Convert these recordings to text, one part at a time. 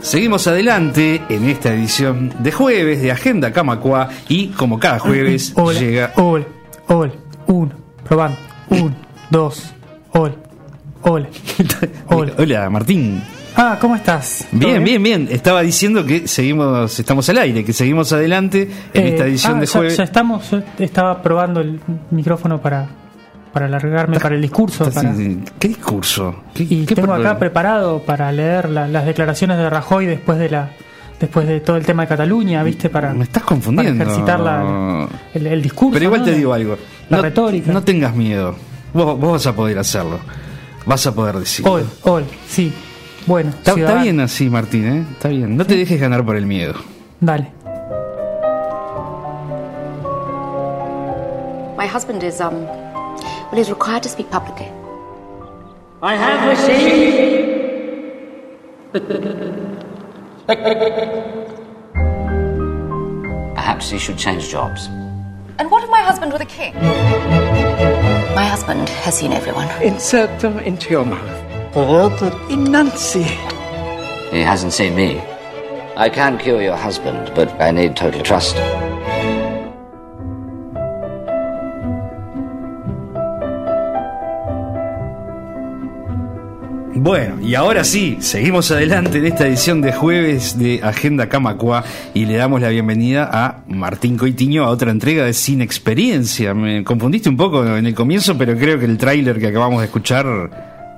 Seguimos adelante en esta edición de jueves de Agenda Camacua y como cada jueves Hola, llega... hola, hola, uno, probando, uno, dos, hola, hola, hola. Hola Martín. Ah, ¿cómo estás? ¿Todo Bien, bien, bien. Estaba diciendo que seguimos, estamos al aire, que seguimos adelante en Eh, esta edición ah, de ya- jueves. Ya, estamos, yo estaba probando el micrófono para, para alargarme para el discurso. Para- ¿Qué discurso? ¿Qué, y qué tengo problema? acá preparado para leer la- las declaraciones de Rajoy después de la después de todo el tema de Cataluña, ¿viste? Para, Me estás para confundiendo. ejercitar la- el, el discurso. Pero igual ¿no? te digo algo. La no, retórica. No tengas miedo. Vos, vos vas a poder hacerlo. Vas a poder decir. Hoy, hoy, sí. Bueno, Está, está bien así, Martín, ¿eh? Está bien. No te dejes ganar por el miedo. Dale. My husband is, um, well, he's required to speak publicly. I have received Perhaps he should change jobs. And what of my husband with a king? My husband has seen everyone. insert them into your mouth. Enunciate. He hasn't seen me. I can cure your husband, but I need total trust. Bueno, y ahora sí, seguimos adelante en esta edición de jueves de Agenda Camacua y le damos la bienvenida a Martín Coitiño a otra entrega de Sin Experiencia. Me confundiste un poco en el comienzo, pero creo que el tráiler que acabamos de escuchar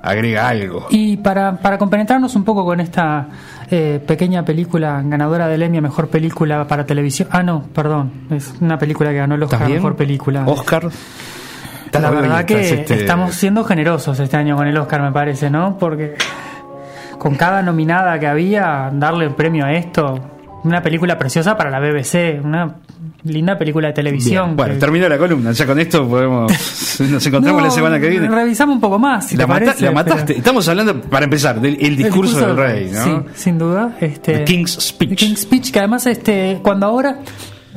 agrega algo. Y para, para compenetrarnos un poco con esta eh, pequeña película ganadora del Emmy Mejor Película para Televisión. Ah, no, perdón. Es una película que ganó el ¿Estás Oscar? Mejor Película. Oscar. La verdad que este, estamos siendo generosos este año con el Oscar, me parece, ¿no? Porque con cada nominada que había, darle el premio a esto, una película preciosa para la BBC, una linda película de televisión. Bien, Bueno, que- terminó la columna. Ya con esto podemos. Nos encontramos No, la semana que viene. Revisamos un poco más. Si la, te mata- parece, la mataste. pero- Estamos hablando, para empezar, del el discurso, del rey, ¿no? Sí, sin duda. Este, The King's Speech. The King's Speech, que además, este, cuando ahora.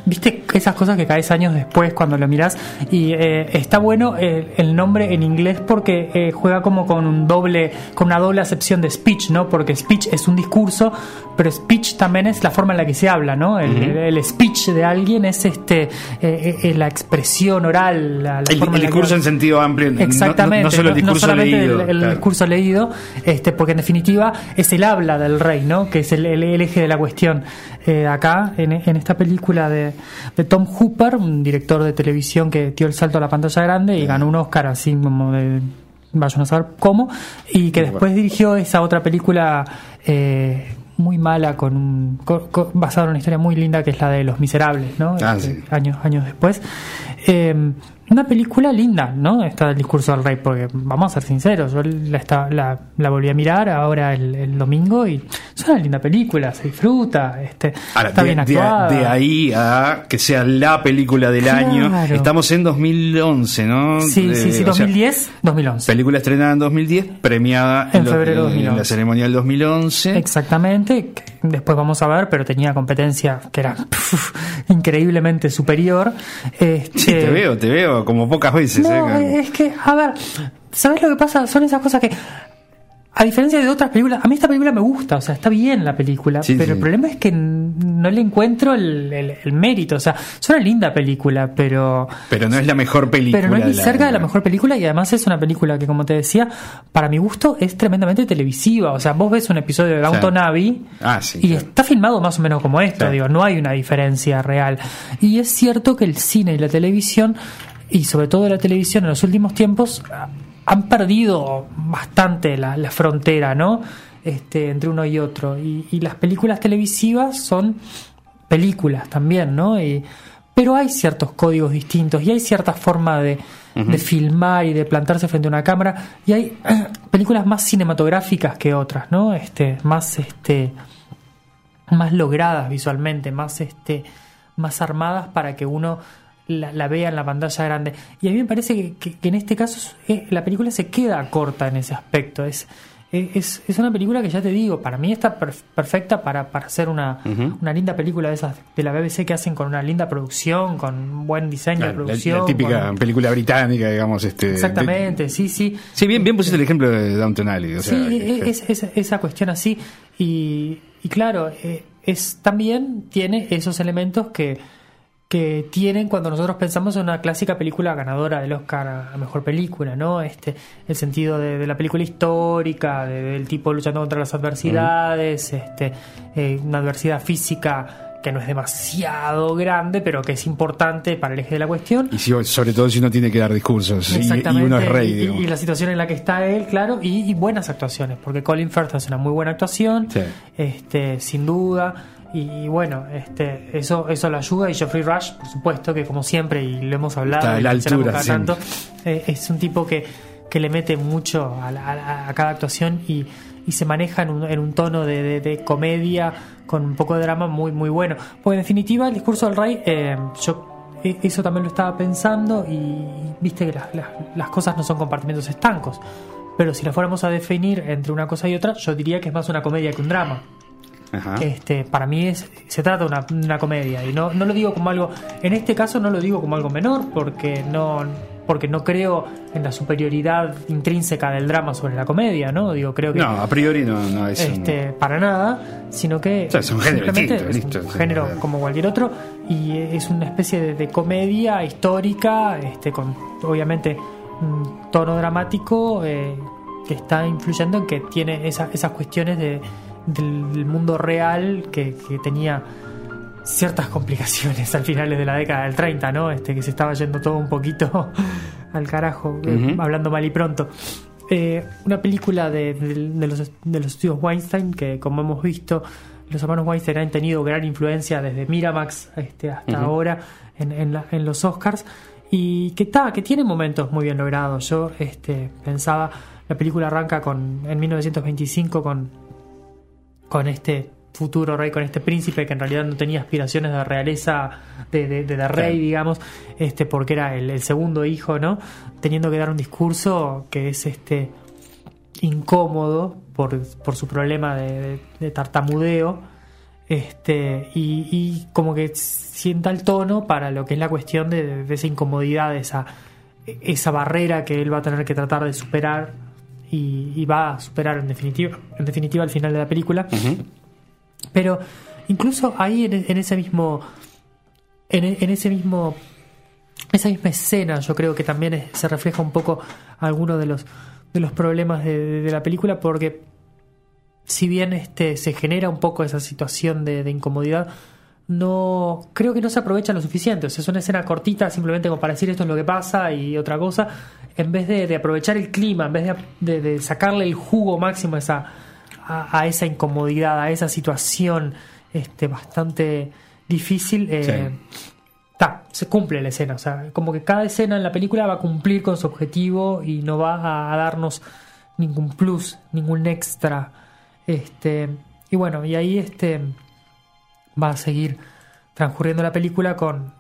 Viste esas cosas que caes años después cuando lo miras y eh, está bueno eh, el nombre en inglés porque eh, juega como con un doble con una doble acepción de speech no porque speech es un discurso pero speech también es la forma en la que se habla no el, el- el speech de alguien es este eh, eh, la expresión oral la, la El, forma el en la que- discurso en sentido amplio. no- no- Exactamente, No, solo el discurso solamente leído. el, el claro. discurso leído, este, porque en definitiva es el habla del rey, ¿no? Que es el, el- el eje de la cuestión. Eh, acá, en, en esta película de, de Tom Hooper, un director de televisión que dio el salto a la pantalla grande y ganó un Oscar así como de vayan a saber cómo, y que después dirigió esa otra película eh, muy mala con un co- co- basada en una historia muy linda que es la de Los Miserables, ¿no? Ah, Este, sí. años años después. Eh, una película linda, ¿no? Está el discurso del rey, porque vamos a ser sinceros, yo la, esta- la, la volví a mirar ahora el, el domingo y es una linda película, se disfruta, este, Ahora, está de, bien de- actuada. de ahí a que sea la película del Claro. año. Estamos en 2011, ¿no? Sí, sí, Eh, sí, o sea, 2010, 2011. película estrenada en 2010, premiada En lo- febrero de en 2011. la ceremonia del 2011. Exactamente, después vamos a ver, pero tenía competencia que era puf, increíblemente superior. Este, Sí, te veo, te veo como pocas veces. No, ¿eh? es que, a ver, ¿sabes lo que pasa? Son esas cosas que, a diferencia de otras películas, a mí esta película me gusta, o sea, está bien la película, Sí, pero sí. el problema es que no le encuentro el, el- el mérito, o sea, es una linda película, pero... Pero no es la mejor película. Pero no es ni cerca de la mejor película y además es una película que, como te decía, para mi gusto es tremendamente televisiva. O sea, vos ves un episodio de Downton Abbey Ah, sí, y claro. está filmado más o menos como esto, digo, no hay una diferencia real. Y es cierto que el cine y la televisión, y sobre todo la televisión en los últimos tiempos, han perdido bastante la, la frontera, ¿no? Este, entre uno y otro. Y, y las películas televisivas son películas también, ¿no? Y, pero hay ciertos códigos distintos y hay cierta forma de, de filmar y de plantarse frente a una cámara y hay eh, películas más cinematográficas que otras, ¿no? Este, más este más logradas visualmente, más este más armadas para que uno la, la vea en la pantalla grande. Y a mí me parece que, que- que en este caso eh, la película se queda corta en ese aspecto. Es, es, es una película que ya te digo, para mí está per- perfecta para, para hacer una, una linda película de esas de la BBC que hacen con una linda producción, con un buen diseño Claro, de producción. la típica con- película británica, digamos. Este, de- Exactamente, sí, sí. sí, bien, bien pusiste el ejemplo de Downton Alley. O sea, sí, que- es, es- esa cuestión así. Y y claro, eh, es también tiene esos elementos que, que tienen cuando nosotros pensamos en una clásica película ganadora del Oscar a mejor película, ¿no? Este, el sentido de, de la película histórica, de- del tipo luchando contra las adversidades, este, eh, una adversidad física que no es demasiado grande, pero que es importante para el eje de la cuestión. Y si- sobre todo si uno tiene que dar discursos y, uno es rey, Y- y, la situación en la que está él, claro, y, y buenas actuaciones, porque Colin Firth hace una muy buena actuación, Sí. este, sin duda. Y, bueno, este, eso, eso lo ayuda. Y Geoffrey Rush, por supuesto, que como siempre, y lo hemos hablado, Está la altura tanto, eh, es un tipo que, que le mete mucho a, la- a la- a cada actuación y, y se maneja en un, en un tono de, de- de comedia con un poco de drama muy, muy bueno. Pues en definitiva, el discurso del rey, eh, yo e- eso también lo estaba pensando y viste que las, las- las cosas no son compartimentos estancos. Pero si las fuéramos a definir entre una cosa y otra, yo diría que es más una comedia que un drama. Ajá. Este, para mí es, se trata de una, una comedia y no, no lo digo como algo, en este caso no lo digo como algo menor porque no, porque no creo en la superioridad intrínseca del drama sobre la comedia, ¿no? Digo, creo que No, a priori no, no es un- este, para nada, sino que O sea, es un género es un listo. género como cualquier otro y es una especie de, de comedia histórica, este, con obviamente un tono dramático eh, que está influyendo en que tiene esa- esas cuestiones de, del mundo real que, que tenía ciertas complicaciones al finales de la década del 30, ¿no? Este, que se estaba yendo todo un poquito al carajo, eh, hablando mal y pronto. Eh, una película de, de- de los, de los estudios Weinstein, que como hemos visto, los hermanos Weinstein han tenido gran influencia desde Miramax este, hasta ahora en, en la- en los Oscars, y que, está que tiene momentos muy bien logrados. Yo este, pensaba, la película arranca con en 1925 con con este futuro rey, con este príncipe que en realidad no tenía aspiraciones de realeza, de, de, de- de rey, Claro. digamos, este, porque era el, el segundo hijo, ¿no? Teniendo que dar un discurso que es este incómodo por, por su problema de, de- de tartamudeo. Este, y, y como que sienta el tono para lo que es la cuestión de, de esa incomodidad, de esa, esa barrera que él va a tener que tratar de superar y, y va a superar en definitiva, en definitiva al final de la película. Pero incluso ahí en, en ese mismo. En, en ese mismo. Esa misma escena, yo creo que también es- se refleja un poco algunos de los, de los problemas de, de- de la película, porque si bien este se genera un poco esa situación de, de incomodidad, no creo que no se aprovecha lo suficiente. O sea, es una escena cortita simplemente como para decir esto es lo que pasa y otra cosa, en vez de, de aprovechar el clima, en vez de, de- de sacarle el jugo máximo a esa, a, a esa incomodidad, a esa situación este, bastante difícil. eh, ta, se cumple la escena, o sea, como que cada escena en la película va a cumplir con su objetivo y no va a, a darnos ningún plus, ningún extra. Este, y bueno, y ahí este va a seguir transcurriendo la película con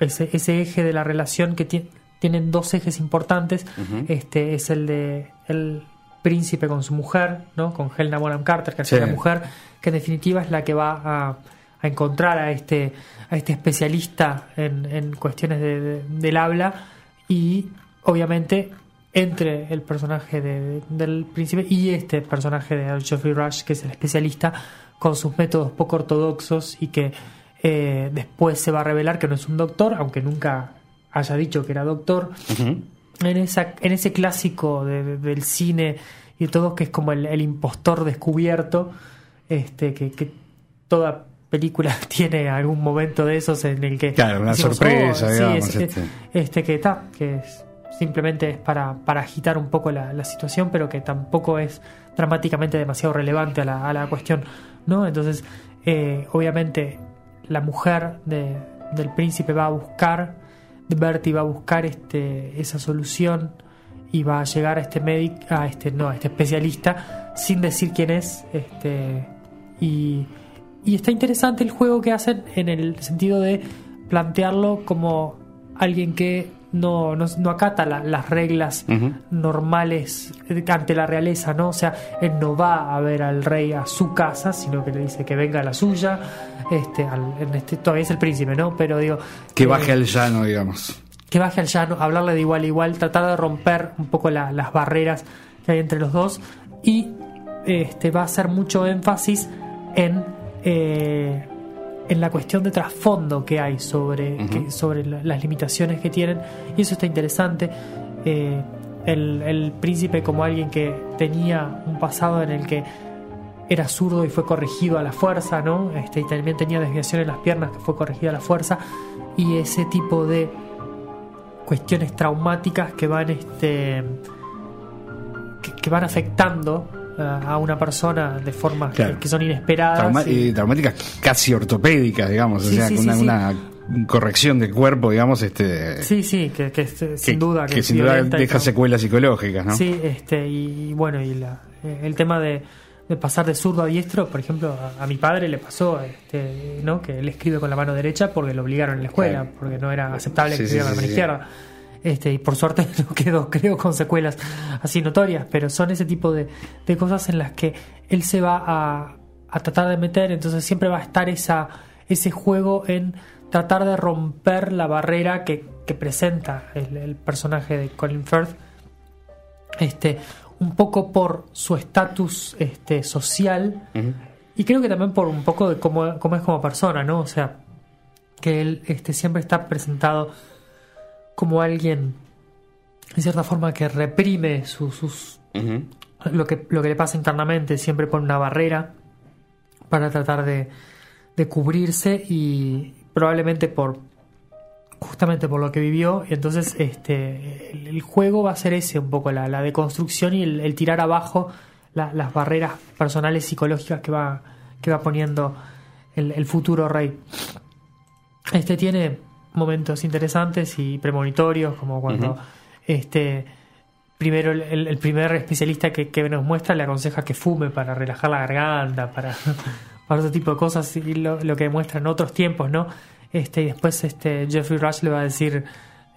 ese, ese eje de la relación que ti- tienen dos ejes importantes. Este es el de el príncipe con su mujer, ¿no? Con Helena Bonham Carter, que es Sí. la mujer, que en definitiva es la que va a, a encontrar a este, a este especialista en, en cuestiones de- de- del habla y obviamente entre el personaje de- del príncipe y este personaje de Geoffrey Rush, que es el especialista, con sus métodos poco ortodoxos y que eh, después se va a revelar que no es un doctor, aunque nunca haya dicho que era doctor, en, esa, en ese clásico de- de- del cine y todo, que es como el, el impostor descubierto, este, que, que toda película tiene algún momento de esos en el que Claro, una decimos, sorpresa, "Oh, sí, digamos, es- este". este que está, que es- simplemente es para, para agitar un poco la, la situación, pero que tampoco es dramáticamente demasiado relevante a la, a la cuestión, ¿no? Entonces, eh, obviamente, la mujer de- del príncipe va a buscar, Bertie va a buscar este, esa solución y va a llegar a este médico, a este, no, a este especialista, sin decir quién es, este, y, y está interesante el juego que hacen en el sentido de plantearlo como alguien que no, no, no acata la- las reglas normales ante la realeza, ¿no? O sea, él no va a ver al rey a su casa, sino que le dice que venga a la suya. Este, al- en este, todavía es el príncipe, ¿no? Pero digo. Que eh, baje al llano, digamos. que baje al llano, hablarle de igual a igual, tratar de romper un poco la- las barreras que hay entre los dos y este va a hacer mucho énfasis en, eh, en la cuestión de trasfondo que hay sobre, que- sobre la- las limitaciones que tienen. Y eso está interesante. Eh, el, el príncipe como alguien que tenía un pasado en el que era zurdo y fue corregido a la fuerza, ¿no? Este, y también tenía desviación en las piernas que fue corregida a la fuerza. Y ese tipo de cuestiones traumáticas que van este que, que van afectando a una persona de formas que- Claro. que, son inesperadas Trauma- y- eh, traumáticas casi ortopédicas, digamos, o sea, sí, con una, sí, sí. una corrección del cuerpo, digamos, este, sí sí que, sin duda que sin duda deja secuelas psicológicas, ¿no? Sí, este, y, y bueno, y la- eh, el tema de, de pasar de zurdo a diestro, por ejemplo, a, a mi padre le pasó este, ¿no? que él escribe con la mano derecha porque lo obligaron en la escuela, Claro. porque no era aceptable Sí, que sí, escribiera con la mano sí. izquierda. Este, y por suerte no quedó, creo, con secuelas así notorias, pero son ese tipo de, de cosas en las que él se va a, a tratar de meter, entonces siempre va a estar esa, ese juego en tratar de romper la barrera que, que presenta el, el personaje de Colin Firth este, un poco por su estatus este, social y creo que también por un poco de cómo, cómo es como persona, ¿no? O sea, que él este, siempre está presentado como alguien, en cierta forma, que reprime su- sus, lo, que, lo que le pasa internamente, siempre pone una barrera para tratar de, de cubrirse y probablemente por justamente por lo que vivió y entonces este el, el juego va a ser ese un poco la, la deconstrucción y el, el tirar abajo la- las barreras personales psicológicas que va que va poniendo el, el futuro rey. Este tiene momentos interesantes y premonitorios como cuando este primero el, primer especialista que, que nos muestra le aconseja que fume para relajar la garganta para para otro tipo de cosas y lo, lo que demuestra en otros tiempos no este y después este Jeffrey Rush le va a decir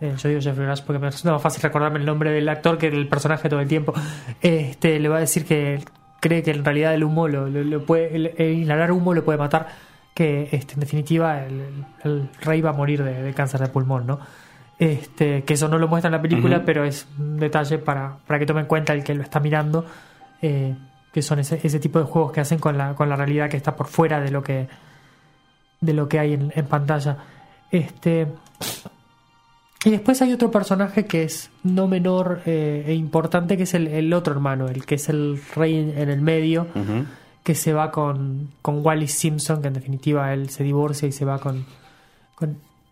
eh, yo digo Jeffrey Rush porque me resulta más fácil recordarme el nombre del actor que del personaje todo el tiempo este le va a decir que cree que en realidad el humo lo, lo- lo puede el, el inhalar humo lo puede matar que este, en definitiva el, rey va a morir de, de cáncer de pulmón no este que eso no lo muestra en la película pero es un detalle para, para que tome en cuenta el que lo está mirando eh, que son ese, ese tipo de juegos que hacen con la, con la realidad que está por fuera de lo que de lo que hay en, en pantalla. Este y después hay otro personaje que es no menor eh, e importante que es el, el otro hermano el que es el rey en, en el medio. Ujú. Que se va con, con Wallis Simpson, que en definitiva él se divorcia y se va con,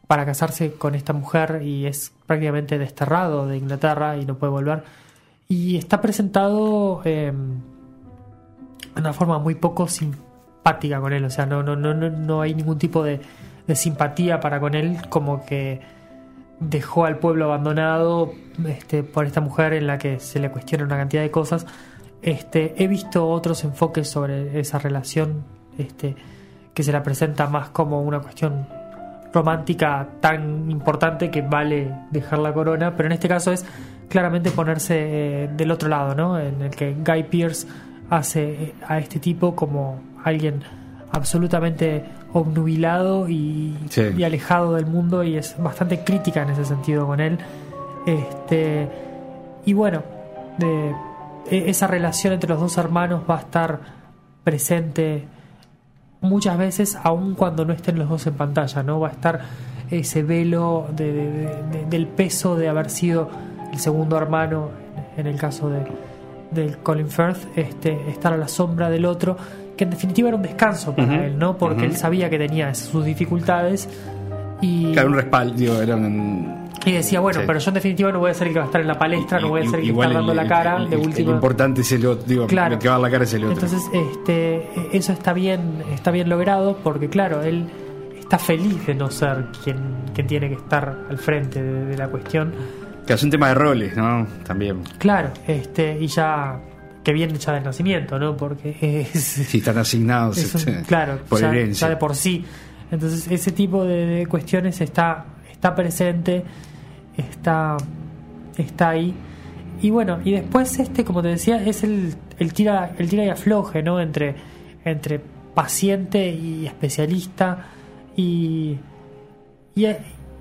para casarse con esta mujer y es prácticamente desterrado de Inglaterra y no puede volver. Y está presentado eh, de una forma muy poco simpática con él, o sea, no, no, no, no, no hay ningún tipo de, de simpatía para con él, como que dejó al pueblo abandonado este, por esta mujer en la que se le cuestiona una cantidad de cosas. Este, he visto otros enfoques sobre esa relación este, que se la presenta más como una cuestión romántica tan importante que vale dejar la corona, pero en este caso es claramente ponerse eh, del otro lado, ¿no? En el que Guy Pearce hace eh, a este tipo como alguien absolutamente obnubilado y, Sí. y alejado del mundo y es bastante crítica en ese sentido con él. Este, y bueno, de, esa relación entre los dos hermanos va a estar presente muchas veces, aun cuando no estén los dos en pantalla, ¿no? Va a estar ese velo de- de- de- de- del peso de haber sido el segundo hermano, en el caso de, del Colin Firth, este, estar a la sombra del otro, que en definitiva era un descanso para él, ¿no? Porque él sabía que tenía sus dificultades y, Claro, un respaldo, era un... y decía, bueno, Sí. pero yo en definitiva no voy a ser el que va a estar en la palestra, no voy a ser el que está dando el- la cara el- de el- última. Lo importante es el otro, digo, Claro. el que va a dar la cara es el otro. Entonces, este, eso está bien, está bien logrado porque, claro, él está feliz de no ser quien, quien tiene que estar al frente de, de la cuestión. que es un tema de roles, ¿no? También. Claro, este, y ya que viene ya del nacimiento, ¿no? Porque es, Si están asignados es un- claro, por ya, herencia. ya de por sí. Entonces, ese tipo de, de cuestiones está, está presente, está, está ahí. Y bueno, y después este, como te decía, es el, el tira, el tira y afloje, ¿no? Entre, entre paciente y especialista. Y, y,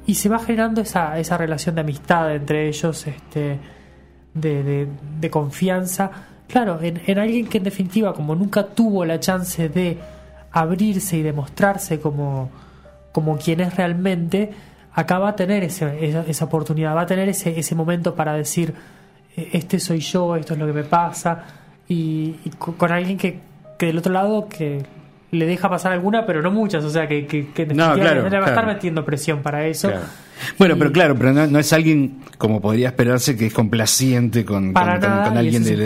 y se va generando esa, esa relación de amistad entre ellos, este, de, de- confianza. Claro, en, en alguien que en definitiva, como nunca tuvo la chance de abrirse y demostrarse como, como quien es realmente, acá va a tener ese- esa, esa oportunidad, va a tener ese, ese momento para decir, "Eh, este soy yo, esto es lo que me pasa, y, y co- con alguien que, que del otro lado que le deja pasar alguna, pero no muchas, o sea que, que, que No, claro, va a estar metiendo presión para eso. Claro. Bueno, Y- pero claro, pero no, no es alguien como podría esperarse que es complaciente con, nada, alguien de,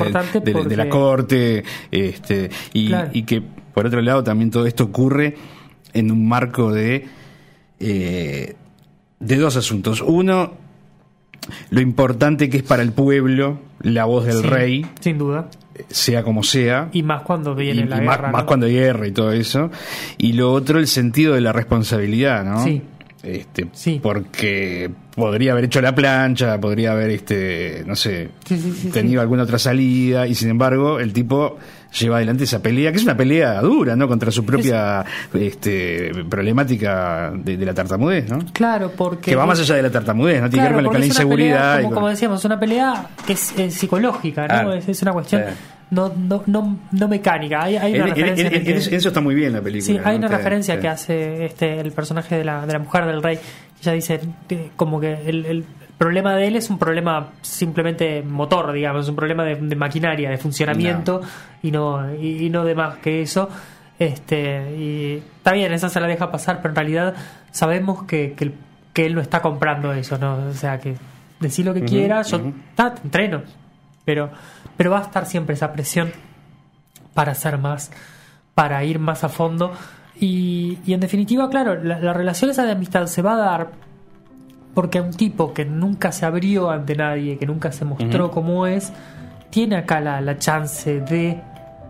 de- la corte, este, y, y que por otro lado también todo esto ocurre en un marco de eh, de dos asuntos. Uno, lo importante que es para el pueblo la voz del Sí, rey, Sin duda. sea como sea. Y más cuando viene y- la y guerra. más ¿no? cuando hay guerra y todo eso. Y lo otro, el sentido de la responsabilidad, ¿no? Sí. Este, Sí. Porque podría haber hecho la plancha, podría haber, este, no sé, Sí, sí, sí, tenido alguna otra salida, y sin embargo, el tipo lleva adelante esa pelea, que es una pelea dura, ¿no? Contra su propia este, problemática de, de la tartamudez, ¿no? Claro, porque. Que va más allá de la tartamudez, ¿no? Tiene Claro, que ver con, la inseguridad. pelea, y como, con- como decíamos, una pelea que es, eh, psicológica, ¿no? Es, es una cuestión no, no, no, no mecánica. Hay, hay una En- en- referencia. el que- eso, está muy bien la película. Sí, hay una referencia que hace este el personaje de la, de la mujer del rey. Ella dice que como que el problema de él es un problema simplemente motor, digamos, es un problema de, de maquinaria, de funcionamiento y no y, y no de más que eso. Este y está bien, esa se la deja pasar, pero en realidad sabemos que, que, él no está comprando eso, ¿no? O sea, que decir lo que quiera, yo ta, te entreno, pero pero va a estar siempre esa presión para hacer más, para ir más a fondo. Y, y en definitiva, claro, la, la relación esa de amistad se va a dar porque un tipo que nunca se abrió ante nadie, que nunca se mostró como es, tiene acá la, la chance de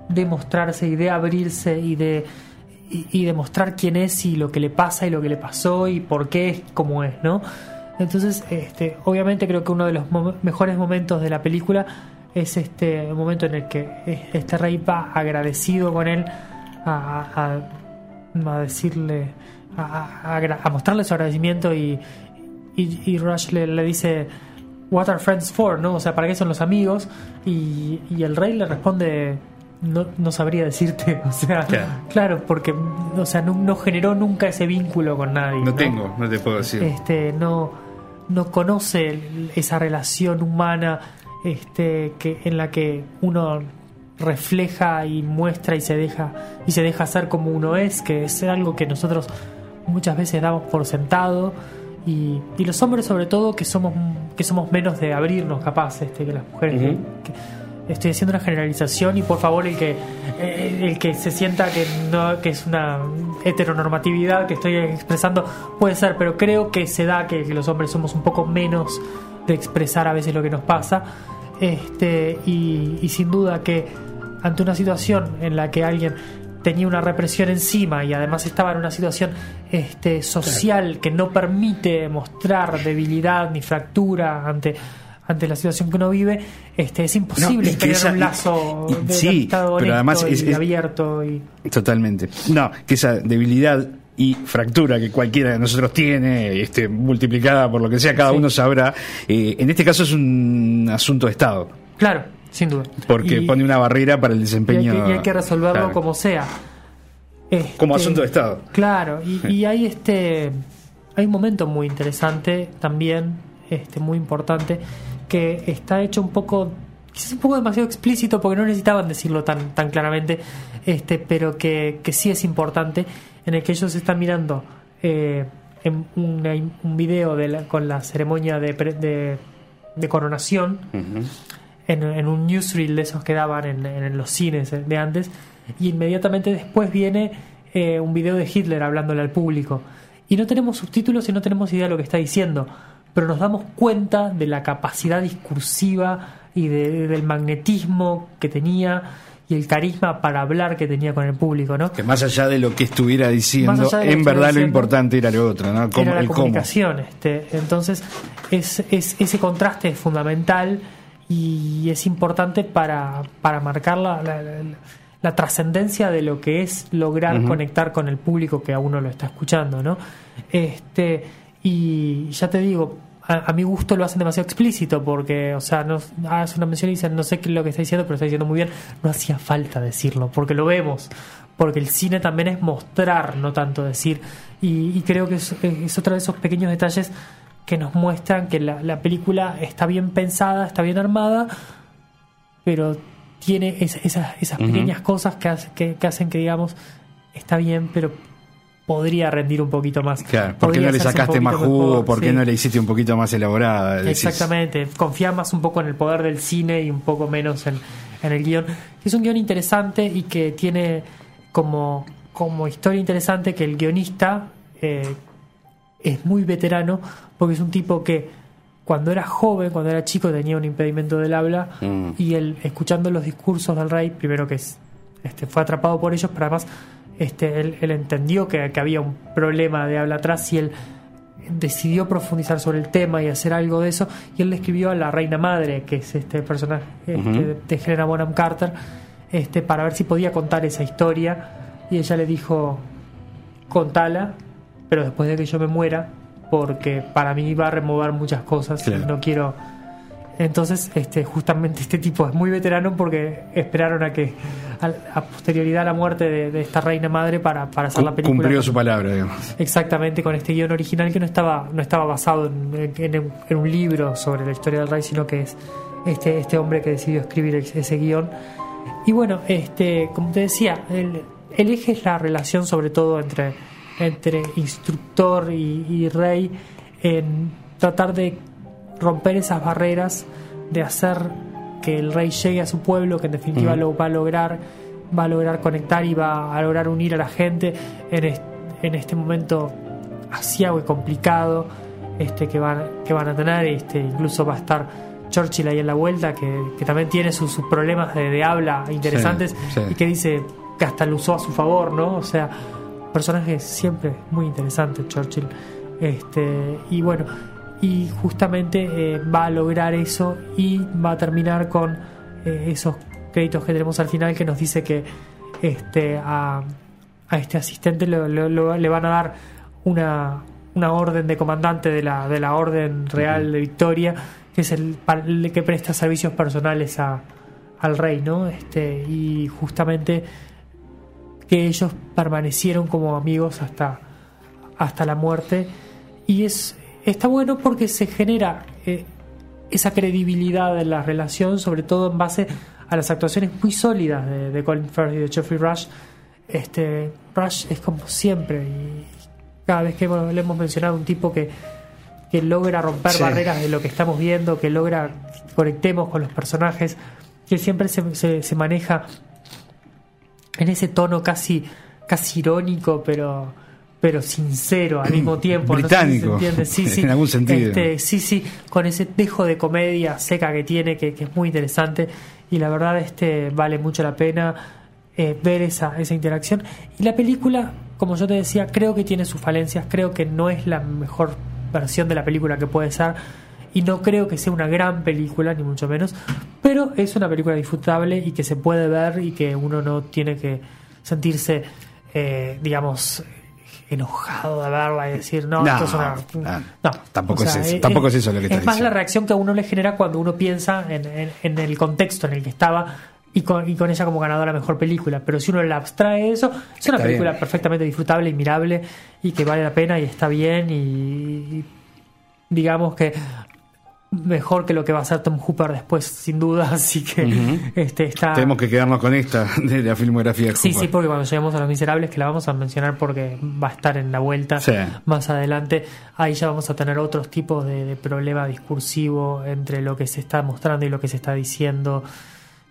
demostrarse y de abrirse y de y, y demostrar quién es y lo que le pasa y lo que le pasó y por qué es como es, ¿no? Entonces, este, obviamente creo que uno de los mo- mejores momentos de la película es este momento en el que este rey va agradecido con él a, a- a decirle, a, a mostrarle su agradecimiento y, y, y Rush le, le dice, What are friends for? ¿no? O sea, ¿para qué son los amigos? Y, y el rey le responde, no, no sabría decirte. O sea, Claro. claro, porque o sea, no, no generó nunca ese vínculo con nadie. No tengo, no te puedo decir. Este, no, no conoce esa relación humana este, que, en la que uno refleja y muestra y se deja y se deja ser como uno es, que es algo que nosotros muchas veces damos por sentado y, y los hombres sobre todo que somos que somos menos de abrirnos capaz este, que las mujeres que- que- estoy haciendo una generalización y por favor el que eh, el que se sienta que no que es una heteronormatividad que estoy expresando puede ser pero creo que se da que, que los hombres somos un poco menos de expresar a veces lo que nos pasa. Este y, y sin duda que ante una situación en la que alguien tenía una represión encima y además estaba en una situación este, social que no permite mostrar debilidad ni fractura ante ante la situación que uno vive este es imposible No, tener esa- un lazo y- de sí, amistad pero además es- y es- abierto y Totalmente. No, que esa debilidad y fractura que cualquiera de nosotros tiene, este, multiplicada por lo que sea, cada Sí. uno sabrá. eh, en este caso es un asunto de Estado, claro sin duda porque Y- pone una barrera para el y hay, desempeño. que, y hay que resolverlo Claro. como sea Este, Como asunto de Estado. Claro, y, y hay este hay un momento muy interesante también, este muy importante, que está hecho un poco quizás un poco demasiado explícito porque no necesitaban decirlo tan, tan claramente, este, pero que, que sí es importante, en el que ellos están mirando eh, en una- un video de la- con la ceremonia de, pre- de, de coronación en, en un newsreel de esos que daban en, en los cines de antes y inmediatamente después viene eh, un video de Hitler hablándole al público y no tenemos subtítulos y no tenemos idea de lo que está diciendo pero nos damos cuenta de la capacidad discursiva y de- del magnetismo que tenía y el carisma para hablar que tenía con el público, ¿no? Que más allá de lo que estuviera diciendo, en verdad lo importante era lo otro, ¿no? Cómo- era la el cómo. comunicación. Este, entonces, es, es- ese contraste es fundamental y es importante para, para marcar la, la- la- la trascendencia de lo que es lograr conectar con el público que a uno lo está escuchando, ¿no? Este, y ya te digo, a, a mi gusto lo hacen demasiado explícito porque, o sea, no, hace una mención y dicen, no sé qué es lo que está diciendo, pero está diciendo muy bien. No hacía falta decirlo porque lo vemos. Porque el cine también es mostrar, no tanto decir. Y, y creo que es, es otro de esos pequeños detalles que nos muestran que la, la película está bien pensada, está bien armada, pero tiene es- esas, esas pequeñas cosas que, hace- que, que hacen que digamos, está bien, pero podría rendir un poquito más. Claro, ¿por qué no le sacaste más jugo? ¿Por qué sí. no le hiciste un poquito más elaborada? Decís, Exactamente, confía más un poco en el poder del cine y un poco menos en, en el guion. Es un guion interesante y que tiene como, como historia interesante que el guionista eh, es muy veterano porque es un tipo que cuando era joven, cuando era chico tenía un impedimento del habla Mm. y él escuchando los discursos del rey, primero que es, este, fue atrapado por ellos, pero además este, él, él entendió que, que había un problema de habla atrás y él decidió profundizar sobre el tema y hacer algo de eso. Y él le escribió a la reina madre que es este personaje este, de Helena Bonham Carter este para ver si podía contar esa historia. Y ella le dijo contala pero después de que yo me muera porque para mí va a remover muchas cosas Claro. y no quiero entonces este justamente este tipo es muy veterano porque esperaron a que a, a posterioridad a la muerte de, de esta reina madre para, para hacer la película Cumplió su palabra, digamos. Exactamente, con este guion original que no estaba, no estaba basado en, en- en un libro sobre la historia del rey, sino que es este, este hombre que decidió escribir ese ese guion. Y bueno, este, como te decía, el, el eje es la relación sobre todo entre, entre instructor y, y rey en tratar de romper esas barreras, de hacer que el rey llegue a su pueblo, que en definitiva lo va a lograr, va a lograr conectar y va a lograr unir a la gente en, est- en este momento asiago y complicado este, que, van, que van a tener. Este, incluso va a estar Churchill ahí en la vuelta, que, que también tiene sus, sus problemas de, de habla interesantes sí. y que dice que hasta lo usó a su favor, ¿no? O sea, personaje siempre muy interesante, Churchill. Este, y bueno, y justamente eh, va a lograr eso y va a terminar con eh, esos créditos que tenemos al final que nos dice que este a, a este asistente lo- lo- lo- le van a dar una, una orden de comandante de la, de la Orden Real de Victoria, que es el, el que presta servicios personales a, al rey, ¿no? Este, y justamente que ellos permanecieron como amigos hasta, hasta la muerte. Y es está bueno porque se genera eh, esa credibilidad en la relación, sobre todo en base a las actuaciones muy sólidas de, de Colin Firth y de Geoffrey Rush. Este, Rush es como siempre, y cada vez que hemos- le hemos mencionado un tipo que, que logra romper Sí. barreras de lo que estamos viendo, que logra que conectemos con los personajes, que siempre se, se- se maneja en ese tono casi, casi irónico, pero, pero sincero al mismo tiempo. no sé si se Británico, entiende. Sí, sí. en algún sentido. Este, sí, sí, con ese dejo de comedia seca que tiene, que, que es muy interesante. Y la verdad, este vale mucho la pena eh, ver esa, esa interacción. Y la película, como yo te decía, creo que tiene sus falencias, creo que no es la mejor versión de la película que puede ser. Y no creo que sea una gran película, ni mucho menos. Pero es una película disfrutable y que se puede ver y que uno no tiene que sentirse, eh, digamos, enojado de verla y decir, no, No, esto es una. no, No, tampoco es eso, tampoco es eso lo que Es más la reacción que a uno le genera cuando uno piensa en, en- en el contexto en el que estaba y con, y con ella como ganadora mejor película. Pero si uno la abstrae de eso, es una Está película bien. perfectamente disfrutable y mirable y que vale la pena y está bien y, y digamos que mejor que lo que va a hacer Tom Hooper después, sin duda. Así que este está. Tenemos que quedarnos con esta de la filmografía de Sí, Hooper. sí, porque cuando lleguemos a Los Miserables, que la vamos a mencionar porque va a estar en la vuelta Sí. más adelante, ahí ya vamos a tener otros tipos de, de problema discursivo entre lo que se está mostrando y lo que se está diciendo,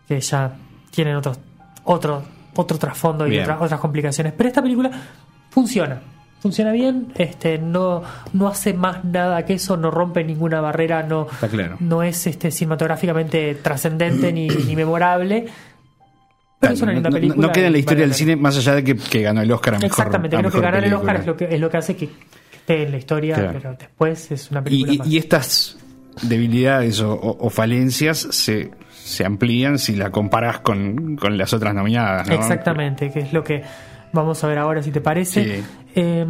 que ya tienen otros, otro, otro trasfondo y Bien. otra- otras complicaciones. Pero esta película funciona. Funciona bien, este, no, no hace más nada que eso, no rompe ninguna barrera, no, claro. no es este, cinematográficamente trascendente ni, ni memorable. Pero es una linda no, película. no queda en la historia del cine más allá de que, que ganó el Oscar a mejor Exactamente, a creo que mejor ganar el. Oscar es lo que, es lo que hace que esté en la historia, Claro. pero después es una película y- más. y estas debilidades o, o- o falencias se, se amplían si la comparas con, con las otras nominadas. ¿no? Exactamente, que es lo que vamos a ver ahora, si te parece. Sí. Eh,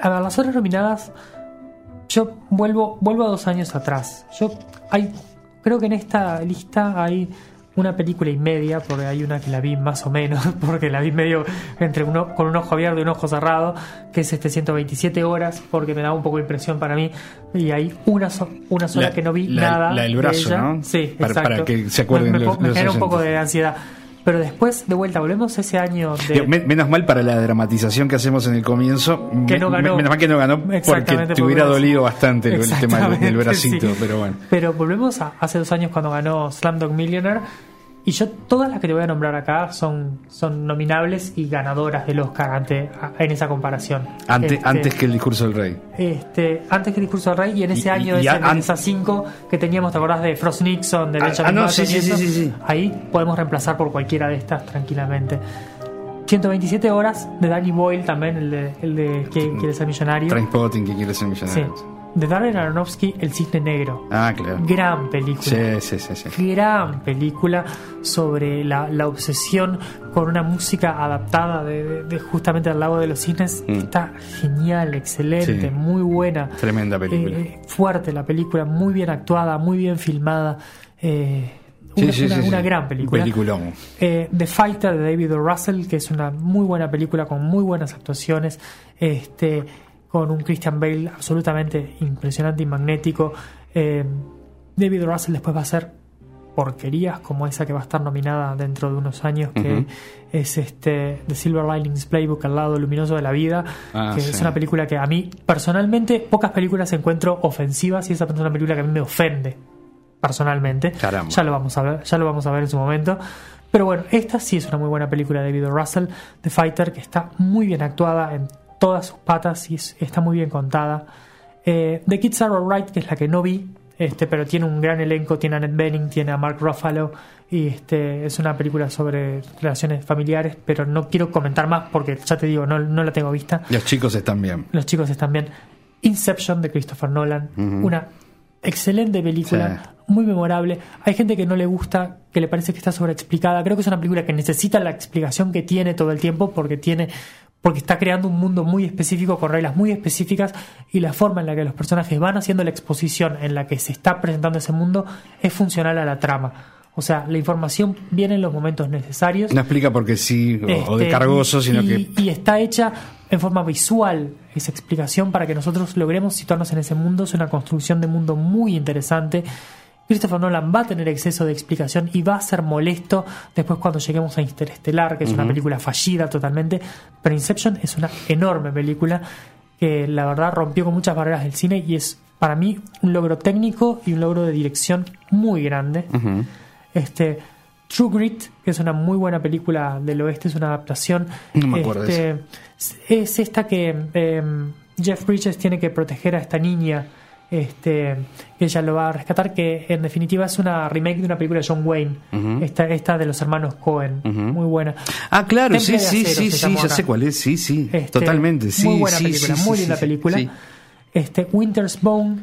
a ver, las otras nominadas, yo vuelvo, vuelvo a dos años atrás. Yo hay, creo que en esta lista hay una película y media, porque hay una que la vi más o menos, porque la vi medio entre uno con un ojo abierto y un ojo cerrado, que es este 127 horas, porque me da un poco de impresión para mí, y hay una, so- una sola La- que no vi la- nada. la del de brazo, ella. ¿no? Sí, Para- exacto. para que se acuerden me, me los- me los genera un poco de ansiedad. Pero después, de vuelta, volvemos ese año de... Digo, menos mal para la dramatización que hacemos en el comienzo. Que no ganó. me- menos mal que no ganó porque te hubiera porque- dolido bastante el, tema del, del bracito, sí. pero bueno. Pero volvemos a hace dos años cuando ganó Slamdog Millionaire. Y yo, todas las que te voy a nombrar acá son, son nominables y ganadoras del Oscar ante, en esa comparación. Ante- Este, Antes que el discurso del rey. este, antes que el discurso del rey y en ese Y- año y ese, a- en esas cinco que teníamos, ¿te acordás de Frost Nixon, de Ah, Benjamin ah, no, sí, y sí, sí. Ahí podemos reemplazar por cualquiera de estas tranquilamente. 127 horas de Danny Boyle también, el de, el de ¿Quién quiere ser millonario? Trainspotting, que quiere ser Sí. millonario. De Darren Aronofsky, El Cisne Negro. Ah, claro. Gran película. Sí, sí, sí. sí. Gran película sobre la, la obsesión con una música adaptada de, de- de justamente al lago de los cisnes. Mm. Está genial, excelente, Sí. muy buena. Tremenda película. Eh, fuerte la película, muy bien actuada, muy bien filmada. Eh, Sí, una, sí, una- sí, sí. una gran película. Peliculón. Eh, The Fighter de David O. Russell, que es una muy buena película con muy buenas actuaciones, este, con un Christian Bale absolutamente impresionante y magnético. Eh, David. Russell después va a hacer porquerías como esa que va a estar nominada dentro de unos años, que es este The Silver Linings Playbook, al lado luminoso de la vida, Ah, que sí. es una película que a mí personalmente pocas películas encuentro ofensivas y esa es una película que a mí me ofende personalmente. Caramba. Ya lo vamos a ver, ya lo vamos a ver en su momento. Pero bueno, esta sí es una muy buena película de David. Russell, The Fighter, que está muy bien actuada en todas sus patas y es- está muy bien contada. Eh, The Kids Are Alright, que es la que no vi, este, pero tiene un gran elenco, tiene a Annette Bening, tiene a Mark Ruffalo y este, es una película sobre relaciones familiares, pero no quiero comentar más porque ya te digo, no, no la tengo vista. Los chicos están bien. Los chicos están bien. Inception de Christopher Nolan, una excelente película, Sí. muy memorable. Hay gente que no le gusta, que le parece que está sobreexplicada. Creo que es una película que necesita la explicación que tiene todo el tiempo porque tiene porque está creando un mundo muy específico con reglas muy específicas y la forma en la que los personajes van haciendo la exposición en la que se está presentando ese mundo es funcional a la trama. O sea, la información viene en los momentos necesarios No explica porque sí o, o de este, cargoso, sino y, que y está hecha en forma visual esa explicación para que nosotros logremos situarnos en ese mundo. Es una construcción de mundo muy interesante. Christopher Nolan va a tener exceso de explicación y va a ser molesto después cuando lleguemos a Interestelar, que es una película fallida totalmente. Pero Inception es una enorme película que la verdad rompió con muchas barreras del cine y es para mí un logro técnico y un logro de dirección muy grande. Este True Grit, que es una muy buena película del oeste, es una adaptación. No me acuerdo de Este, es esta que em, Jeff Bridges tiene que proteger a esta niña. Este, que ella lo va a rescatar, que en definitiva es una remake de una película de John Wayne, esta, esta de los hermanos Cohen, muy buena. Ah, claro, Temple sí, sí, sí, sí, ya sé cuál es, sí, sí, Este, totalmente, sí, muy buena sí, película, sí, muy linda película. Este, Winter's Bone,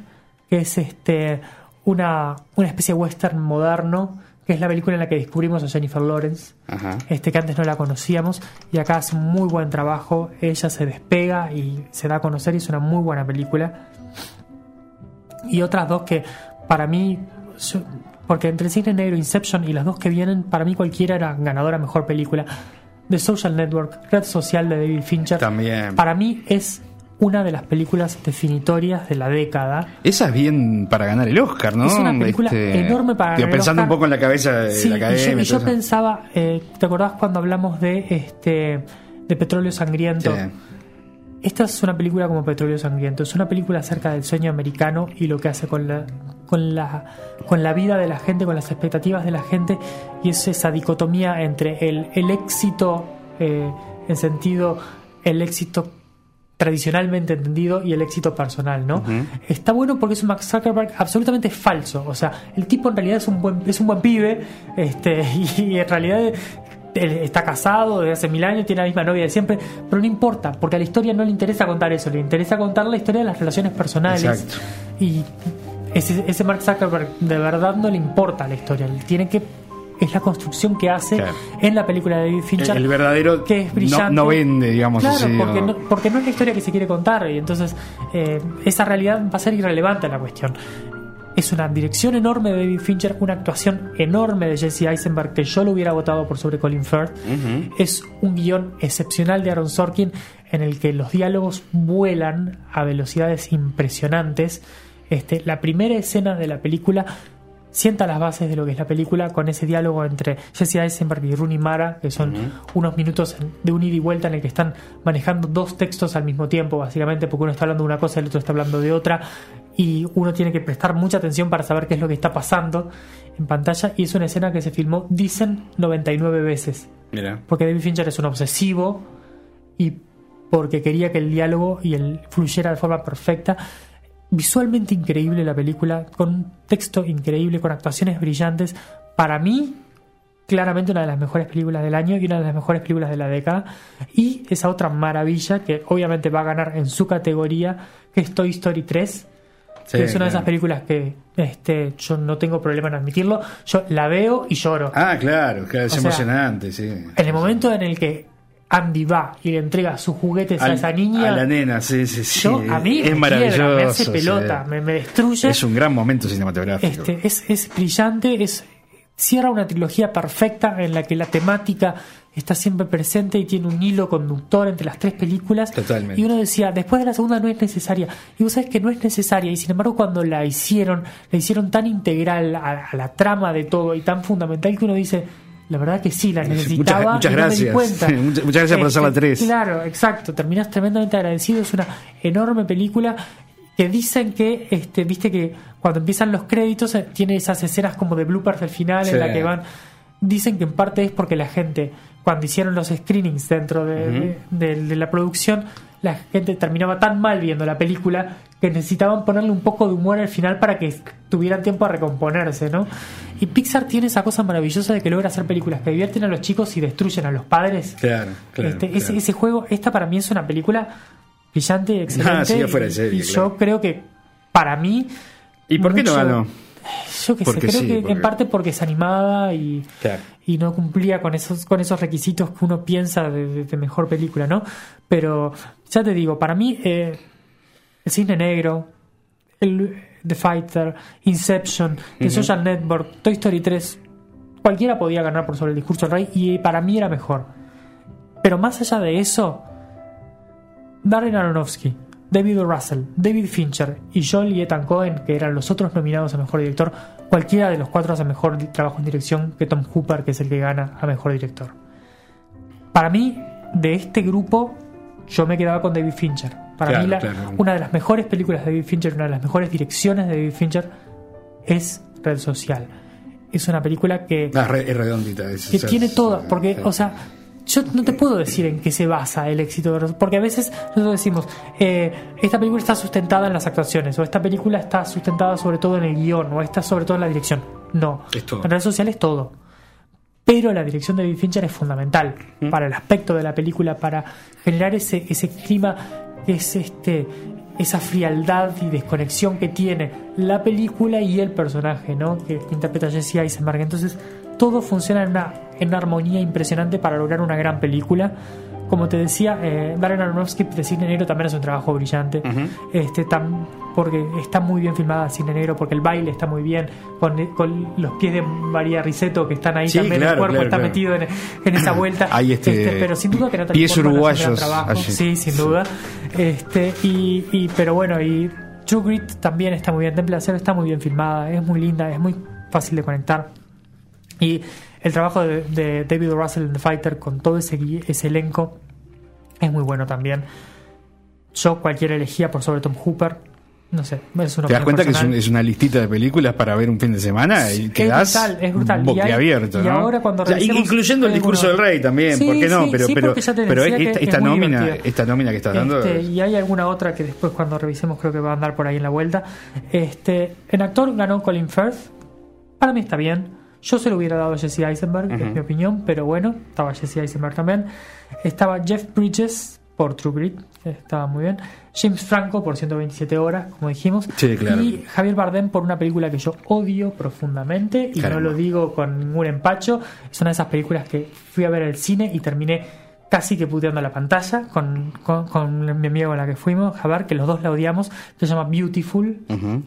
que es este una, una especie de western moderno, que es la película en la que descubrimos a Jennifer Lawrence, Ajá. este que antes no la conocíamos, y acá hace un muy buen trabajo, ella se despega y se da a conocer y es una muy buena película. Y otras dos que para mí, porque entre el cine negro, Inception y las dos que vienen, para mí cualquiera era ganadora mejor película. The Social Network, Red Social de David Fincher. También. Para mí es una de las películas definitorias de la década. Esa es bien para ganar el Oscar, ¿no? Es una película enorme para ganar el Pensando Oscar. un poco en la cabeza de Sí, la y yo, academia. y yo pensaba, eh, ¿te acordás cuando hablamos de este de Petróleo Sangriento? Sí. Esta es una película como Petróleo Sangriento. Es una película acerca del sueño americano y lo que hace con la, con la, con la vida de la gente, con las expectativas de la gente. Y es esa dicotomía entre el, el éxito, eh, en sentido, el éxito tradicionalmente entendido y el éxito personal, ¿no? Está bueno porque es un Max Zuckerberg absolutamente falso. O sea, el tipo en realidad es un buen, es un buen pibe, este, y en realidad está casado desde hace mil años, tiene la misma novia de siempre, pero no importa, porque a la historia no le interesa contar eso, le interesa contar la historia de las relaciones personales. Exacto. Y ese, ese Mark Zuckerberg de verdad no le importa la historia, tiene que es la construcción que hace Claro. en la película de David Fincher. El, el verdadero que es brillante. no, no vende, digamos Claro, así. porque, o- no, porque no es la historia que se quiere contar y entonces eh, esa realidad va a ser irrelevante a la cuestión. Es una dirección enorme de David Fincher, una actuación enorme de Jesse Eisenberg que yo lo hubiera votado por sobre Colin Firth. Es un guion excepcional de Aaron Sorkin en el que los diálogos vuelan a velocidades impresionantes. Este, la primera escena de la película sienta las bases de lo que es la película con ese diálogo entre Jesse Eisenberg y Rooney Mara, que son unos minutos de un ida y vuelta en el que están manejando dos textos al mismo tiempo, básicamente, porque uno está hablando de una cosa y el otro está hablando de otra, y uno tiene que prestar mucha atención para saber qué es lo que está pasando en pantalla, y es una escena que se filmó, dicen, 99 veces, Mira. porque David Fincher es un obsesivo y porque quería que el diálogo y el fluyera de forma perfecta. Visualmente increíble la película, con un texto increíble, con actuaciones brillantes. Para mí, claramente una de las mejores películas del año y una de las mejores películas de la década. Y esa otra maravilla que obviamente va a ganar en su categoría, que es Toy Story 3. Sí, que es una de esas películas que este, yo no tengo problema en admitirlo. Yo la veo y lloro. Ah, claro, claro, es O sea, emocionante, sí. En el momento en el que Andy va y le entrega sus juguetes a esa niña, A la nena, sí, sí, sí. yo, a mí es me maravilloso. quiebra, me hace sí. pelota, me, me destruye. Es un gran momento cinematográfico. Este, es, es brillante, es cierra una trilogía perfecta en la que la temática está siempre presente y tiene un hilo conductor entre las tres películas. Totalmente. Y uno decía, después de la segunda no es necesaria. Y vos sabés que no es necesaria. Y sin embargo, cuando la hicieron, la hicieron tan integral a, a la trama de todo y tan fundamental que uno dice, la verdad que sí, la necesitaba. muchas y no me di gracias. cuenta. Muchas- muchas gracias por hacer la tres. Claro, exacto. Terminás tremendamente agradecido. Es una enorme película que dicen que, este, viste que cuando empiezan los créditos eh, tiene esas escenas como de bloopers al final Sí. en la que van. Dicen que en parte es porque la gente, cuando hicieron los screenings dentro de, de- de- de la producción, la gente terminaba tan mal viendo la película que necesitaban ponerle un poco de humor al final para que tuvieran tiempo a recomponerse, ¿no? Y Pixar tiene esa cosa maravillosa de que logra hacer películas que divierten a los chicos y destruyen a los padres. Claro, claro. Este, ese, claro. ese juego, esta para mí es una película brillante y excelente. Ah, sí, fuera de serie, y claro. yo creo que para mí. ¿Y por qué no mucho- ganó? Yo que sé, creo sí, que porque- en parte porque es animada y, Claro. y no cumplía con esos, con esos requisitos que uno piensa de, de- de mejor película, ¿no? Pero ya te digo, para mí, eh, El Cisne Negro, el, The Fighter, Inception, The Social Network, Toy Story 3, cualquiera podía ganar por sobre el discurso del rey y para mí era mejor. Pero más allá de eso, Darren Aronofsky, David. Russell, David Fincher y Joel y Ethan Cohen, que eran los otros nominados a Mejor Director, cualquiera de los cuatro hace mejor trabajo en dirección que Tom Hooper, que es el que gana a Mejor Director. Para mí, de este grupo, yo me quedaba con David Fincher. Para Claro, mí, la- claro. una de las mejores películas de David Fincher, una de las mejores direcciones de David Fincher es Red Social. Es una película que Ah, es redondita. es- que o sea, tiene todo, porque, sí. o sea, yo no te puedo decir en qué se basa el éxito de Ros- porque a veces nosotros decimos, eh, esta película está sustentada en las actuaciones, o esta película está sustentada sobre todo en el guion, o está sobre todo en la dirección. No, Es todo. en redes sociales es todo. Pero la dirección de David Fincher es fundamental ¿Mm? para el aspecto de la película, para generar ese, ese clima, es este esa frialdad y desconexión que tiene la película y el personaje, ¿no? Que, que interpreta Jesse Eisenberg. Entonces, todo funciona en una, en una armonía impresionante para lograr una gran película. Como te decía, eh, Darren Aronofsky de Cine Negro también es un trabajo brillante. este, tam- porque está muy bien filmada Cine Negro, porque el baile está muy bien, con, con los pies de María Riseto que están ahí Sí, también, claro, el cuerpo claro, está claro. metido en, en esa vuelta. Hay este- pero sin duda que no pies uruguayos. Sí, sin duda. Este, y, y- pero bueno, y True Grit también está muy bien. Temple de Acero está muy bien filmada, es muy linda, es muy fácil de conectar. Y el trabajo de, de David. Russell en The Fighter con todo ese, ese elenco es muy bueno también. Yo cualquiera elegía por sobre Tom Hooper. No sé, es una ¿Te das cuenta que es, personal. un- es una listita de películas para ver un fin de semana? Y Es quedás brutal, es brutal. Y hay- boquiabierto, y ¿no? ahora cuando O sea, incluyendo el discurso algunos- del rey también, Sí, ¿por qué no? sí, pero sí, pero, porque pero que esta, es esta muy nómina, esta nómina que estás dando Este, es- y hay alguna otra que después cuando revisemos creo que va a andar por ahí en la vuelta. Este, en actor ganó Colin Firth. Para mí está bien. Yo se lo hubiera dado a Jesse Eisenberg, es mi opinión, pero bueno, estaba Jesse Eisenberg también. Estaba Jeff Bridges por True Grit, estaba muy bien. James Franco por 127 horas, como dijimos. Sí, claro. Y Javier Bardem por una película que yo odio profundamente y Caramba. no lo digo con ningún empacho. Es una de esas películas que fui a ver al cine y terminé casi que puteando la pantalla con, con, con mi amigo con la que fuimos, Javier, que los dos la odiamos, que se llama Beautiful, Ujú.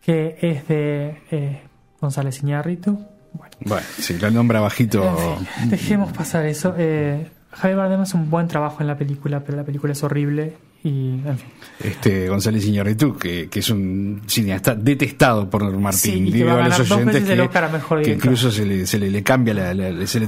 que es de eh, González Iñárritu. Bueno, Bueno, sí, lo nombra bajito. en fin, dejemos pasar eso. Eh, Javier Bardem hace un buen trabajo en la película, pero la película es horrible y, en fin. Este González Iñárritu, que, que es un cineasta detestado por Sí, Martín. que Digo a a los oyentes que, a que incluso se le, se le, le cambia, la, la- se le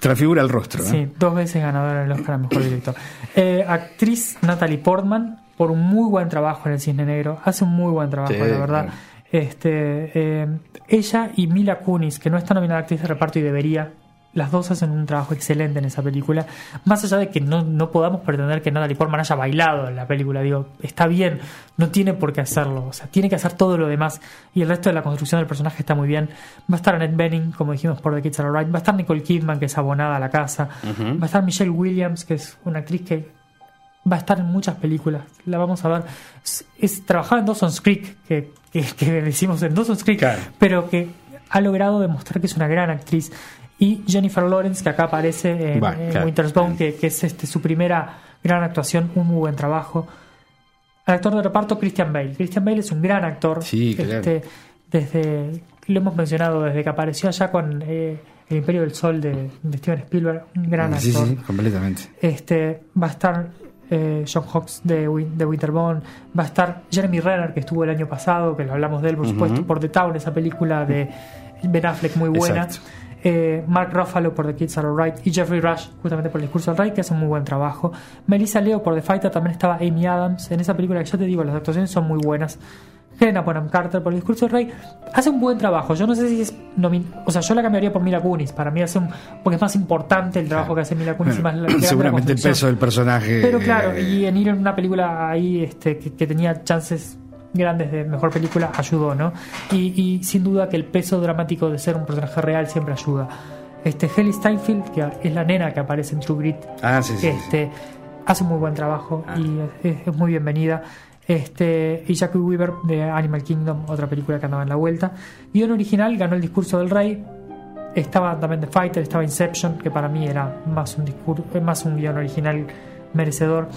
transfigura el rostro. ¿eh? Sí, dos veces ganadora del Oscar a Mejor Director. Eh, actriz Natalie Portman, por un muy buen trabajo en El Cisne Negro. Hace un muy buen trabajo, Sí, la verdad. claro. Este, eh, ella y Mila Kunis, que no está nominada a actriz de reparto y debería, las dos hacen un trabajo excelente en esa película. Más allá de que no, no podamos pretender que Natalie Portman haya bailado en la película, digo, está bien, no tiene por qué hacerlo, o sea, tiene que hacer todo lo demás y el resto de la construcción del personaje está muy bien. Va a estar Annette Bening, como dijimos por The Kids Are Alright, va a estar Nicole Kidman, que es abonada a la casa, va a estar Michelle Williams, que es una actriz que va a estar en muchas películas. La vamos a ver. Es, es- trabajaba en Dawson's Creek, que, que, que decimos en Dawson's Creek, Claro. pero que ha logrado demostrar que es una gran actriz. Y Jennifer Lawrence, que acá aparece en, claro. Winter's Bone, que, que es este, su primera gran actuación, un muy buen trabajo. Al actor de reparto, Christian Bale. Christian Bale es un gran actor. Sí, claro. Este, desde, lo hemos mencionado desde que apareció allá con eh, El Imperio del Sol de, de Steven Spielberg, un gran Sí, actor. sí, completamente. Este, va a estar eh, John Hawkes de, Win- de Winterbone, va a estar Jeremy Renner, que estuvo el año pasado, que lo hablamos de él, por supuesto, por The Town, esa película de Ben Affleck muy buena. Exacto. Eh, Mark Ruffalo por The Kids Are Alright y Jeffrey Rush, justamente por el discurso del Rey, que hace un muy buen trabajo. Melissa Leo por The Fighter, también estaba Amy Adams. En esa película que ya te digo, las actuaciones son muy buenas. Helena Bonham Carter por el discurso del rey hace un buen trabajo. Yo no sé si es o sea, yo la cambiaría por Mila Kunis. Para mí hace un porque es más importante el trabajo que hace Mila Kunis y más la, grande la Seguramente el peso del personaje. Pero claro, eh, y en ir en una película ahí este, que, que tenía chances grandes de mejor película ayudó, ¿no? Y, y sin duda que el peso dramático de ser un personaje real siempre ayuda. Este Haley Steinfeld, que es la nena que aparece en True Grit, Ah, sí, sí. sí. este, hace un muy buen trabajo Ah. y es, es muy bienvenida. Este, y Jackie Weaver de Animal Kingdom, otra película que andaba en la vuelta. Guión original ganó el discurso del rey. Estaba también The Fighter, estaba Inception, que para mí era más un discurso, más un guion original merecedor.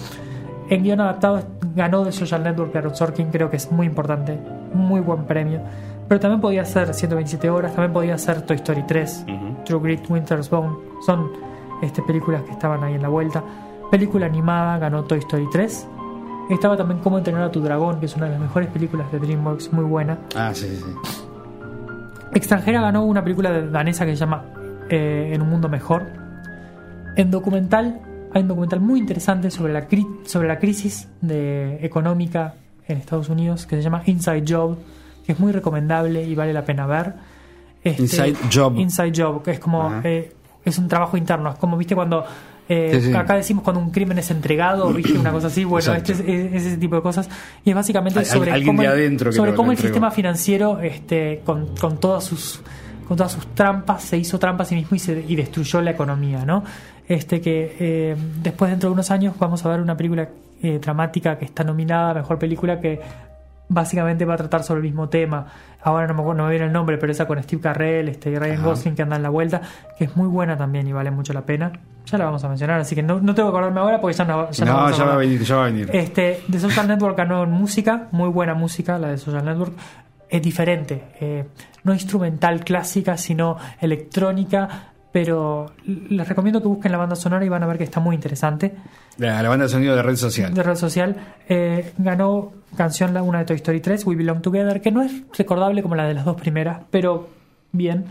En guion adaptado ganó de Social Network Aaron Sorkin, creo que es muy importante, muy buen premio. Pero también podía ser 127 horas, también podía ser Toy Story 3, True Grit, Winter's Bone. Son este, películas que estaban ahí en la vuelta. Película animada ganó Toy Story 3. Estaba también Cómo entrenar a tu dragón, que es una de las mejores películas de DreamWorks, muy buena. Ah, sí, sí, sí. Extranjera ganó una película de- danesa que se llama eh, En un mundo mejor. En documental hay un documental muy interesante sobre la, cri- sobre la crisis de, económica en Estados Unidos que se llama Inside Job, que es muy recomendable y vale la pena ver. Este, Inside Job. Inside Job, que es como eh, es un trabajo interno, es como viste cuando eh, Sí, sí. acá decimos cuando un crimen es entregado, viste una cosa así, bueno, este es, es ese tipo de cosas. Y es básicamente sobre alguien cómo, de el- sobre cómo el sistema financiero este con, con todas sus con todas sus trampas se hizo trampa a sí mismo y, se, y destruyó la economía no este que eh, después dentro de unos años vamos a ver una película eh, dramática que está nominada a mejor película que básicamente va a tratar sobre el mismo tema ahora no me, acuerdo- no me viene el nombre pero esa con Steve Carrell este y Ryan Ajá. Gosling que anda en la vuelta que es muy buena también y vale mucho la pena ya la vamos a mencionar así que no, no tengo que acordarme ahora porque ya no, ya no a ya va a venir, ya va a venir. Este, The Social Network ganó en música, muy buena música, la de Social Network. Es diferente, eh, no instrumental clásica, sino electrónica, pero les recomiendo que busquen la banda sonora y van a ver que está muy interesante. La, la banda de sonido de red social. De red social, eh, ganó canción la una de Toy Story 3, We Belong Together, que no es recordable como la de las dos primeras, pero bien.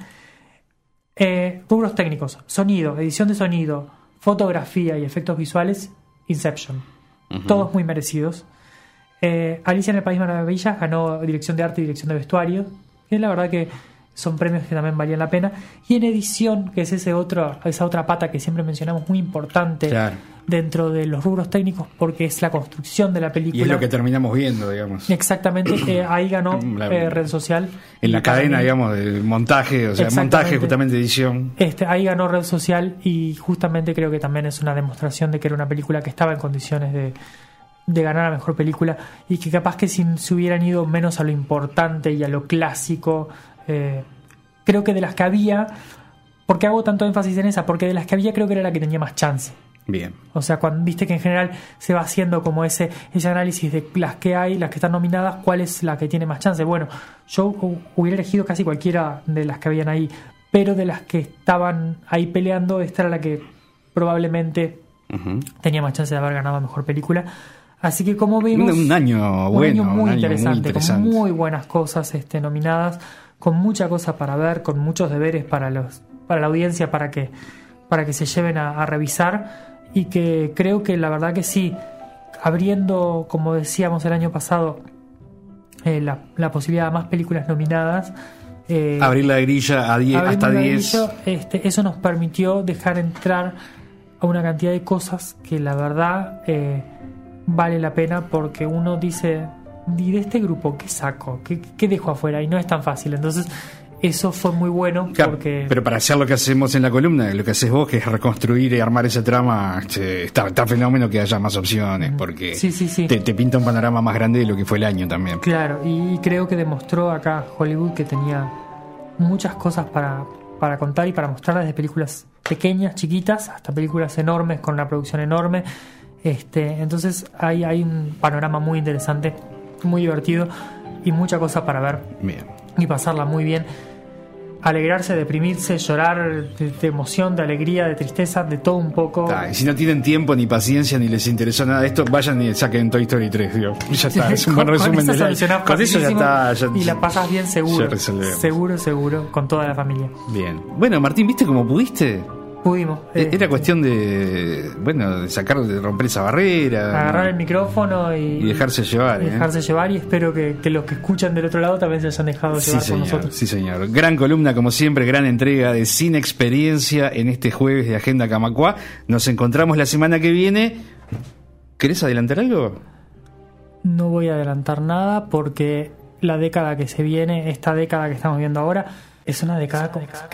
Eh, rubros técnicos, sonido, edición de sonido, fotografía y efectos visuales, Inception. Todos muy merecidos. Eh, Alicia en el País de las Maravillas ganó dirección de arte y dirección de vestuario. Que la verdad que son premios que también valían la pena. Y en edición, que es ese otro, esa otra pata que siempre mencionamos, muy importante Claro. dentro de los rubros técnicos, porque es la construcción de la película. Y es lo que terminamos viendo, digamos. Exactamente, eh, ahí ganó La- eh, Red Social. En la cadena, digamos, de montaje, o sea, montaje justamente edición. Este, ahí ganó Red Social y justamente creo que también es una demostración de que era una película que estaba en condiciones de, de ganar a mejor película y que capaz que si se hubieran ido menos a lo importante y a lo clásico, eh, creo que de las que había, porque hago tanto énfasis en esa, porque de las que había creo que era la que tenía más chance. Bien. O sea, cuando viste que en general se va haciendo como ese, ese análisis de las que hay, las que están nominadas, cuál es la que tiene más chance. Bueno, yo hu- hubiera elegido casi cualquiera de las que habían ahí, pero de las que estaban ahí peleando, esta era la que probablemente Ujú. tenía más chance de haber ganado mejor película. Así que como Un, vimos, un año un bueno, año muy un año interesante, muy interesante. con muy buenas cosas este, nominadas, con mucha cosa para ver, con muchos deberes para los para la audiencia para que para que se lleven a, a revisar y que creo que la verdad que sí, abriendo, como decíamos el año pasado, eh, la, la posibilidad de más películas nominadas. eh, Abrir la grilla a 10, Abrimos hasta la 10. grilla, este, eso nos permitió dejar entrar a una cantidad de cosas que la verdad eh, vale la pena porque uno dice, ¿y de este grupo qué saco? ¿Qué, qué dejo afuera? Y no es tan fácil. Entonces, eso fue muy bueno Claro, porque... Pero para hacer lo que hacemos en la columna, lo que haces vos, que es reconstruir y armar esa trama, este, está, está fenómeno que haya más opciones, porque Sí, sí, sí. Te, te pinta un panorama más grande de lo que fue el año también. Claro, y creo que demostró acá Hollywood que tenía muchas cosas para, para contar y para mostrar desde películas pequeñas, chiquitas, hasta películas enormes con una producción enorme. Este, entonces hay, hay un panorama muy interesante, muy divertido y mucha cosa para ver Bien. y pasarla muy bien. Alegrarse, deprimirse, llorar de, de emoción, de alegría, de tristeza, de todo un poco. Y si no tienen tiempo, ni paciencia, ni les interesó nada de esto, vayan y saquen Toy Story 3. Digo. Ya está, es un buen resumen año. solucionás Con eso ya está. ya- y la pasas bien seguro. Seguro, seguro, con toda la familia. Bien. Bueno, Martín, ¿viste cómo pudiste? Pudimos. E- eh, Era cuestión de, bueno, de sacar, de romper esa barrera. agarrar el micrófono y, Y dejarse llevar, y ¿eh? dejarse llevar y espero que, que los que escuchan del otro lado también se hayan dejado Sí llevar señor, nosotros. sí señor. Gran columna, como siempre, gran entrega de Sin Experiencia en este jueves de Agenda Camacua. Nos encontramos la semana que viene. ¿Querés adelantar algo? No voy a adelantar nada porque la década que se viene, esta década que estamos viendo ahora, es una década complicada.